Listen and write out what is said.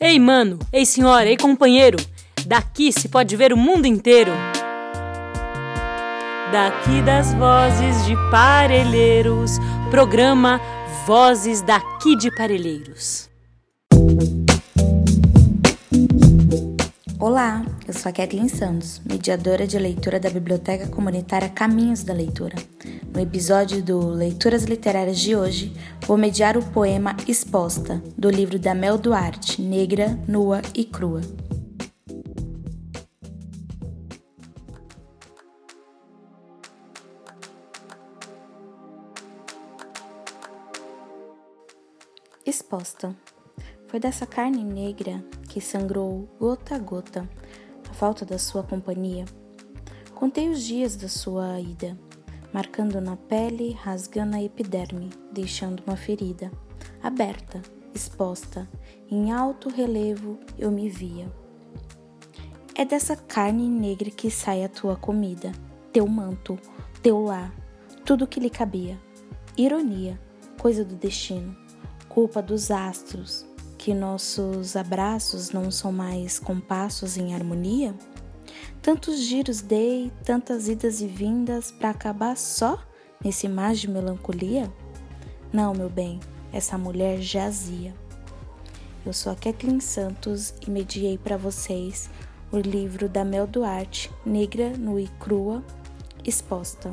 Ei, mano, ei, senhora, ei, companheiro, daqui se pode ver o mundo inteiro. Daqui das vozes de Parelheiros, programa Vozes daqui de Parelheiros. Olá, eu sou a Kathleen Santos, mediadora de leitura da Biblioteca Comunitária Caminhos da Leitura. No episódio do Leituras Literárias de hoje, vou mediar o poema Exposta, do livro da Mel Duarte, Negra, Nua e Crua. Exposta. Foi dessa carne negra que sangrou gota a gota a falta da sua companhia. Contei os dias da sua ida, marcando na pele, rasgando a epiderme, deixando uma ferida, aberta, exposta, em alto relevo eu me via. É dessa carne negra que sai a tua comida, teu manto, teu lar, tudo que lhe cabia. Ironia, coisa do destino, culpa dos astros, que nossos abraços não são mais compassos em harmonia? Tantos giros dei, tantas idas e vindas para acabar só nesse mar de melancolia? Não, meu bem, essa mulher jazia. Eu sou a Kathleen Santos e mediei para vocês o livro da Mel Duarte, Negra, Nua e Crua, exposta.